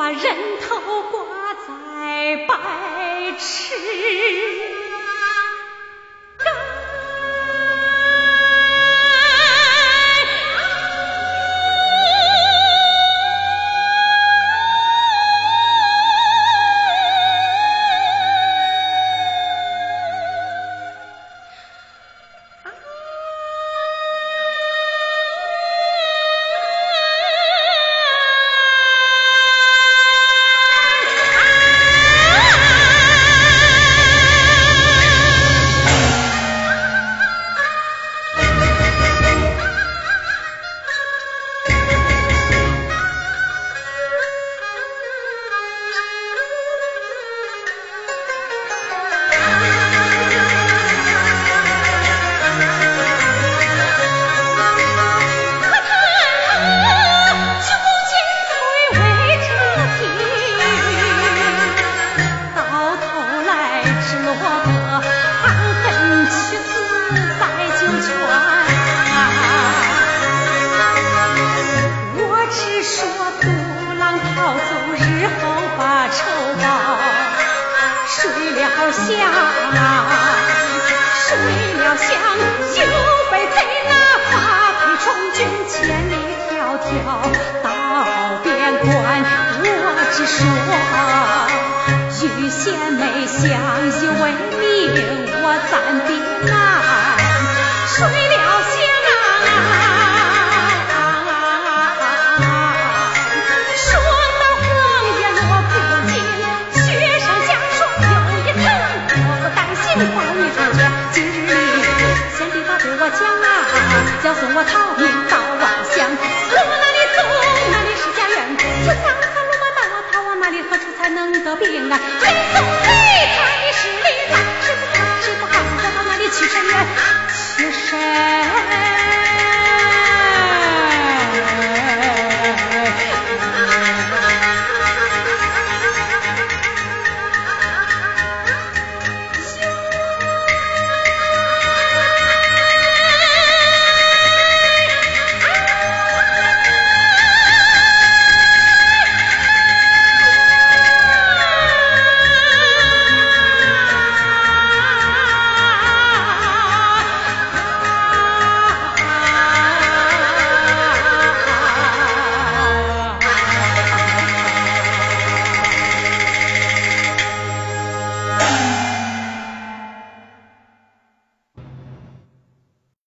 把人头挂在百尺。我哥含恨去死在九泉，我只说独狼逃走，日后把仇报，睡了香，睡了香。能得病啊！真送对他的是礼丹，吃不好不好，得到那里七神元，七。